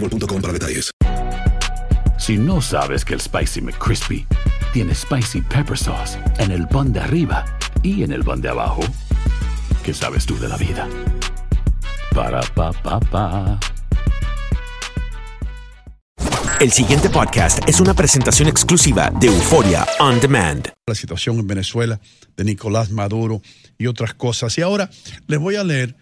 para detalles. Si no sabes que el Spicy McCrispy tiene Spicy Pepper Sauce en el pan de arriba y en el pan de abajo, ¿qué sabes tú de la vida? Para, pa, pa, pa. El siguiente podcast es una presentación exclusiva de Euforia On Demand. La situación en Venezuela de Nicolás Maduro y otras cosas. Y ahora les voy a leer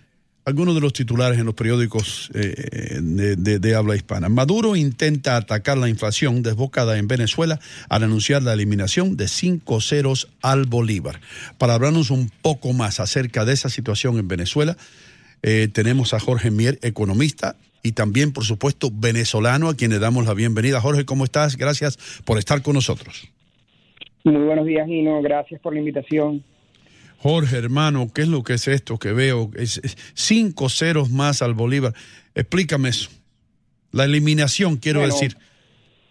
algunos de los titulares en los periódicos eh, de, habla hispana. Maduro intenta atacar la inflación desbocada en Venezuela al anunciar la eliminación de cinco ceros al Bolívar. Para hablarnos un poco más acerca de esa situación en Venezuela, eh, tenemos a Jorge Mier, economista, y también, por supuesto, venezolano, a quien le damos la bienvenida. Jorge, ¿cómo estás? Gracias por estar con nosotros. Muy buenos días, Gino. Gracias por la invitación. Jorge, hermano, ¿qué es lo que es esto que veo? Es, cinco ceros más al Bolívar. Explícame eso. La eliminación, quiero Bueno, decir.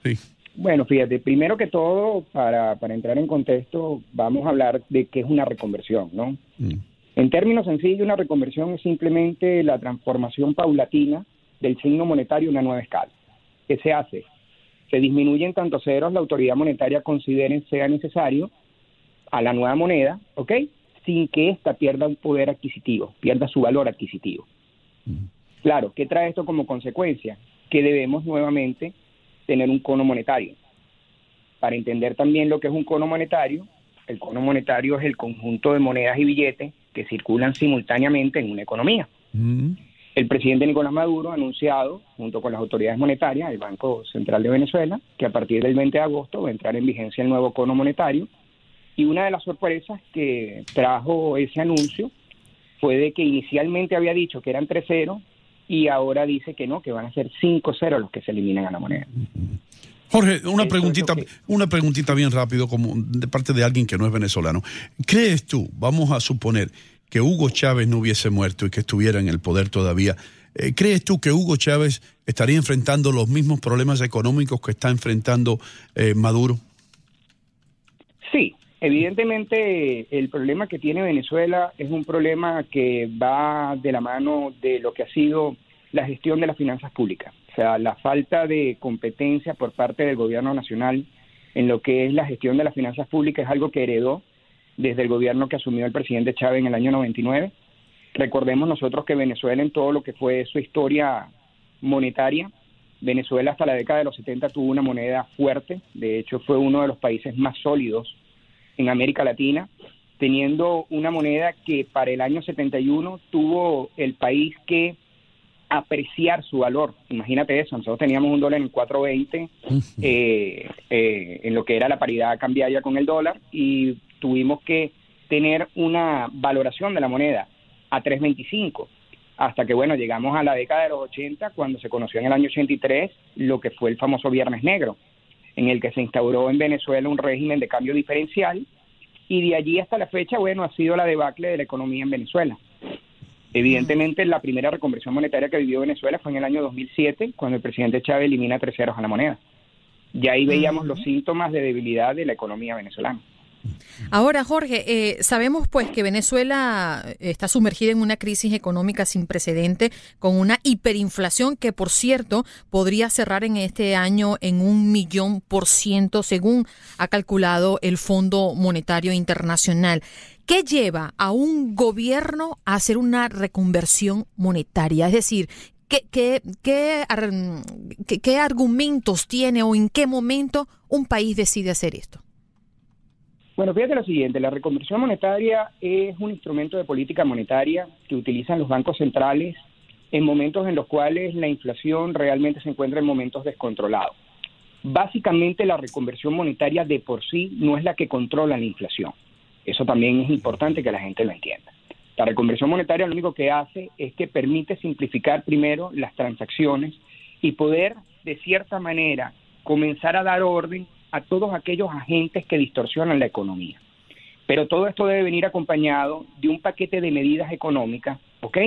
Sí. Bueno, fíjate, primero que todo, para, para entrar en contexto, vamos a hablar de qué es una reconversión, ¿no? Mm. En términos sencillos, una reconversión es simplemente la transformación paulatina del signo monetario a una nueva escala. ¿Qué se hace? Se disminuyen tantos ceros la autoridad monetaria considere sea necesario a la nueva moneda, ¿ok? Sin que ésta pierda un poder adquisitivo, pierda su valor adquisitivo. Claro, ¿qué trae esto como consecuencia? Que debemos nuevamente tener un cono monetario. Para entender también lo que es un cono monetario, el cono monetario es el conjunto de monedas y billetes que circulan simultáneamente en una economía. El presidente Nicolás Maduro ha anunciado, junto con las autoridades monetarias, el Banco Central de Venezuela, que a partir del 20 de agosto va a entrar en vigencia el nuevo cono monetario. Y una de las sorpresas que trajo ese anuncio fue de que inicialmente había dicho que eran 3 ceros y ahora dice que no, que van a ser 5 ceros los que se eliminan a la moneda. Jorge, una preguntita, una preguntita bien rápido, como de parte de alguien que no es venezolano. ¿Crees tú, vamos a suponer, que Hugo Chávez no hubiese muerto y que estuviera en el poder todavía? eh, ¿Crees tú que Hugo Chávez estaría enfrentando los mismos problemas económicos que está enfrentando eh, Maduro? Sí, evidentemente el problema que tiene Venezuela es un problema que va de la mano de lo que ha sido la gestión de las finanzas públicas. O sea, la falta de competencia por parte del gobierno nacional en lo que es la gestión de las finanzas públicas es algo que heredó desde el gobierno que asumió el presidente Chávez en el año 99. Recordemos nosotros que Venezuela en todo lo que fue su historia monetaria, Venezuela hasta la década de los 70 tuvo una moneda fuerte, de hecho fue uno de los países más sólidos en América Latina, teniendo una moneda que para el año 71 tuvo el país que apreciar su valor. Imagínate eso, nosotros teníamos un dólar en 4.20 eh, eh, en lo que era la paridad cambiaria con el dólar y tuvimos que tener una valoración de la moneda a 3.25 hasta que bueno llegamos a la década de los 80 cuando se conoció en el año 83 lo que fue el famoso Viernes Negro en el que se instauró en Venezuela un régimen de cambio diferencial y de allí hasta la fecha bueno ha sido la debacle de la economía en Venezuela Evidentemente, la primera reconversión monetaria que vivió Venezuela fue en el año 2007, cuando el presidente Chávez elimina tres ceros a la moneda. Y ahí veíamos los síntomas de debilidad de la economía venezolana. Ahora, Jorge, eh, sabemos pues que Venezuela está sumergida en una crisis económica sin precedente, con una hiperinflación que, por cierto, podría cerrar en este año en un millón por ciento, según ha calculado el Fondo Monetario Internacional. ¿Qué lleva a un gobierno a hacer una reconversión monetaria? Es decir, ¿qué, qué, qué, qué argumentos tiene o en qué momento un país decide hacer esto? Bueno, fíjate lo siguiente, la reconversión monetaria es un instrumento de política monetaria que utilizan los bancos centrales en momentos en los cuales la inflación realmente se encuentra en momentos descontrolados. Básicamente la reconversión monetaria de por sí no es la que controla la inflación. Eso también es importante que la gente lo entienda. La reconversión monetaria lo único que hace es que permite simplificar primero las transacciones y poder, de cierta manera, comenzar a dar orden a todos aquellos agentes que distorsionan la economía. Pero todo esto debe venir acompañado de un paquete de medidas económicas, ¿ok?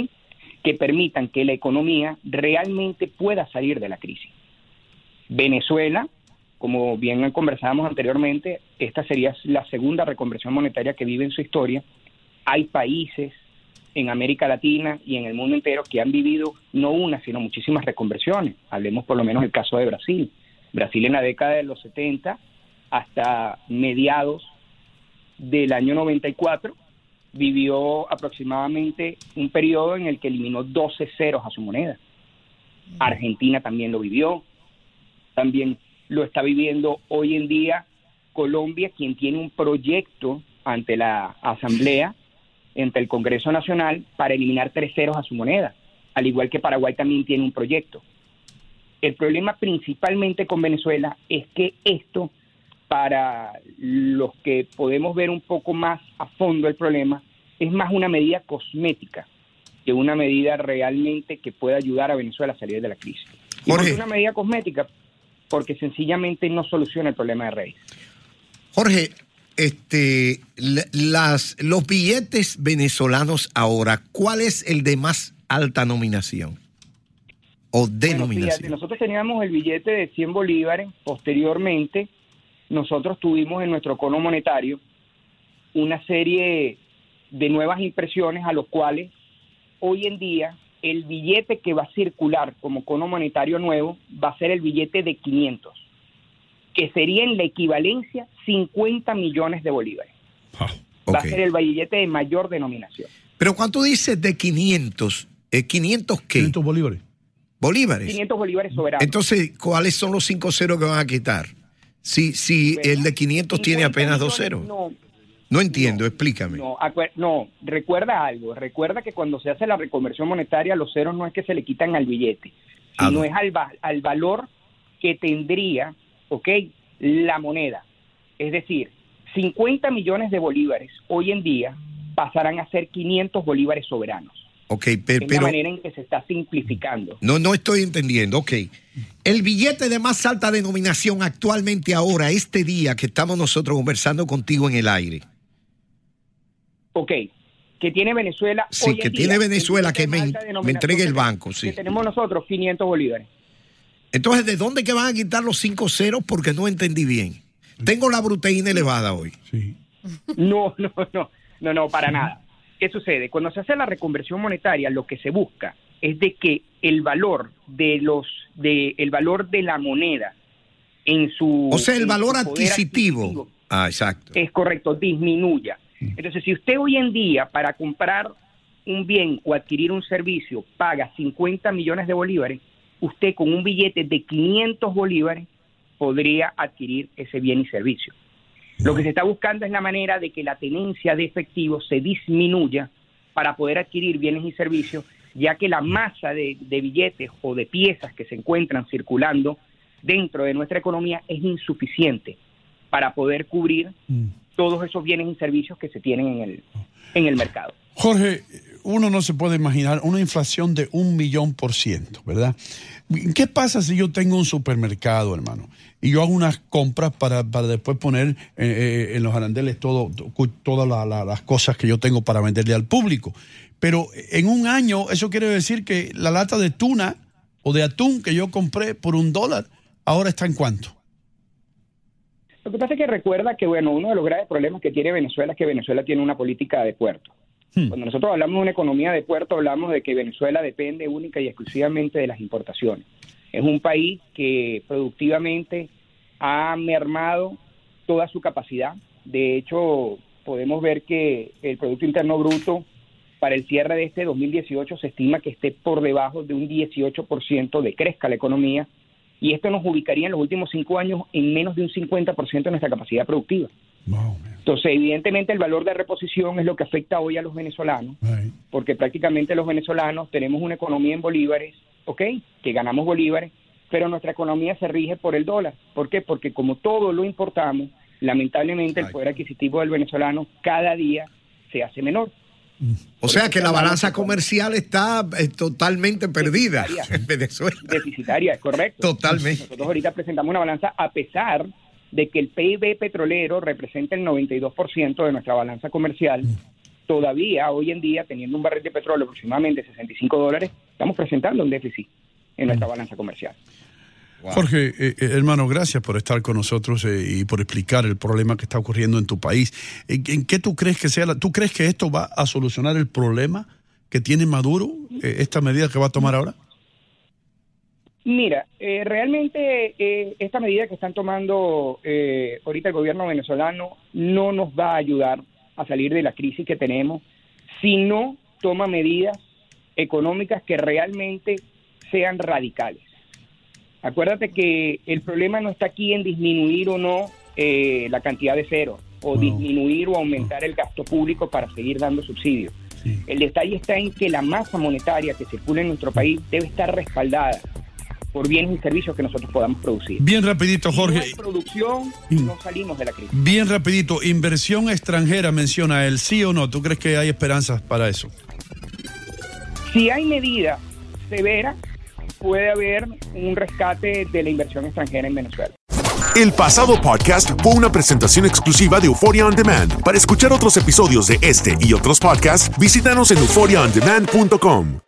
Que permitan que la economía realmente pueda salir de la crisis. Venezuela, como bien conversábamos anteriormente, esta sería la segunda reconversión monetaria que vive en su historia. Hay países en América Latina y en el mundo entero que han vivido no una, sino muchísimas reconversiones. Hablemos por lo menos del caso de Brasil. Brasil en la década de los 70 hasta mediados del año 94 vivió aproximadamente un periodo en el que eliminó 12 ceros a su moneda. Argentina también lo vivió, también lo está viviendo hoy en día Colombia, quien tiene un proyecto ante la Asamblea, ante el Congreso Nacional, para eliminar tres ceros a su moneda, al igual que Paraguay también tiene un proyecto. El problema principalmente con Venezuela es que esto, para los que podemos ver un poco más a fondo el problema, es más una medida cosmética que una medida realmente que pueda ayudar a Venezuela a salir de la crisis. Y es una medida cosmética porque sencillamente no soluciona el problema de raíz. Jorge, este, las, los billetes venezolanos ahora, ¿cuál es el de más alta nominación? O denominación? nosotros teníamos el billete de 100 bolívares, posteriormente nosotros tuvimos en nuestro cono monetario una serie de nuevas impresiones a los cuales hoy en día el billete que va a circular como cono monetario nuevo va a ser el billete de 500, que sería en la equivalencia 50 millones de bolívares. Ah, va a ser el billete de mayor denominación. Pero cuando dices de 500, ¿500 qué? 500 bolívares bolívares. 500 bolívares soberanos. Entonces, ¿cuáles son los 5 ceros que van a quitar? Si, si el de 500 tiene apenas 2 ceros. No, no entiendo, explícame. No, no, recuerda algo. Recuerda que cuando se hace la reconversión monetaria, los ceros no es que se le quitan al billete, sino es al, al valor que tendría, ¿ok? La moneda. Es decir, 50 millones de bolívares hoy en día pasarán a ser 500 bolívares soberanos. Ok, pero... Es la manera en que se está simplificando. No, no estoy entendiendo. Ok. El billete de más alta denominación actualmente ahora, este día que estamos nosotros conversando contigo en el aire. Ok. Que tiene Venezuela. Sí, que tiene Venezuela, que me, me, entregue el banco, sí. Que tenemos nosotros 500 bolívares. Entonces, ¿de dónde que van a quitar los cinco ceros? Porque no entendí bien. Tengo la proteína elevada hoy. Sí. No, no, no, no, no, para nada. ¿Qué sucede? Cuando se hace la reconversión monetaria, lo que se busca es de que el valor de los de el valor de la moneda en su o sea el valor adquisitivo. ah exacto es correcto disminuya entonces si usted hoy en día para comprar un bien o adquirir un servicio paga 50 millones de bolívares usted con un billete de 500 bolívares podría adquirir ese bien y servicio lo que se está buscando es la manera de que la tenencia de efectivo se disminuya para poder adquirir bienes y servicios, ya que la masa de, billetes o de piezas que se encuentran circulando dentro de nuestra economía es insuficiente para poder cubrir mm. todos esos bienes y servicios que se tienen en el, en el mercado. Jorge, uno no se puede imaginar una inflación de un millón por ciento, ¿verdad? ¿Qué pasa si yo tengo un supermercado, hermano? Y yo hago unas compras para, después poner eh, eh, en los arandeles todo, todas las cosas que yo tengo para venderle al público. Pero en un año, eso quiere decir que la lata de tuna o de atún que yo compré por un dólar, ahora está en cuánto. Lo que pasa es que recuerda que, bueno, uno de los graves problemas que tiene Venezuela es que Venezuela tiene una política de puerto. Cuando nosotros hablamos de una economía de puerto, hablamos de que Venezuela depende única y exclusivamente de las importaciones. Es un país que productivamente ha mermado toda su capacidad. De hecho, podemos ver que el Producto Interno Bruto para el cierre de este 2018 se estima que esté por debajo de un 18% de crezca la economía y esto nos ubicaría en los últimos cinco años en menos de un 50% de nuestra capacidad productiva. Entonces, evidentemente, el valor de reposición es lo que afecta hoy a los venezolanos, porque prácticamente los venezolanos tenemos una economía en bolívares, ¿ok? Que ganamos bolívares, pero nuestra economía se rige por el dólar. ¿Por qué? Porque como todo lo importamos, lamentablemente el poder adquisitivo del venezolano cada día se hace menor. O sea que la balanza comercial está eh, totalmente perdida en Venezuela. Deficitaria, es correcto. Totalmente. Nosotros ahorita presentamos una balanza a pesar de que el PIB petrolero representa el 92% de nuestra balanza comercial. Todavía, hoy en día, teniendo un barril de petróleo aproximadamente 65 dólares, estamos presentando un déficit en nuestra balanza comercial. Jorge, eh, eh, hermano, gracias por estar con nosotros eh, y por explicar el problema que está ocurriendo en tu país. ¿En, en qué tú crees que sea? La, ¿Tú crees que esto va a solucionar el problema que tiene Maduro, eh, esta medida que va a tomar ahora? Mira, eh, realmente eh, esta medida que están tomando eh, ahorita el gobierno venezolano no nos va a ayudar a salir de la crisis que tenemos si no toma medidas económicas que realmente sean radicales. Acuérdate que el problema no está aquí en disminuir o no eh, la cantidad de cero o disminuir o aumentar el gasto público para seguir dando subsidios. El detalle está en que la masa monetaria que circula en nuestro país debe estar respaldada por bienes y servicios que nosotros podamos producir. Bien rapidito, Jorge. Si no producción, no salimos de la crisis. Bien rapidito, inversión extranjera menciona él, ¿sí o no? ¿Tú crees que hay esperanzas para eso? Si hay medidas severas, puede haber un rescate de la inversión extranjera en Venezuela. El pasado podcast fue una presentación exclusiva de Euphoria On Demand. Para escuchar otros episodios de este y otros podcasts, visítanos en euphoriaondemand.com.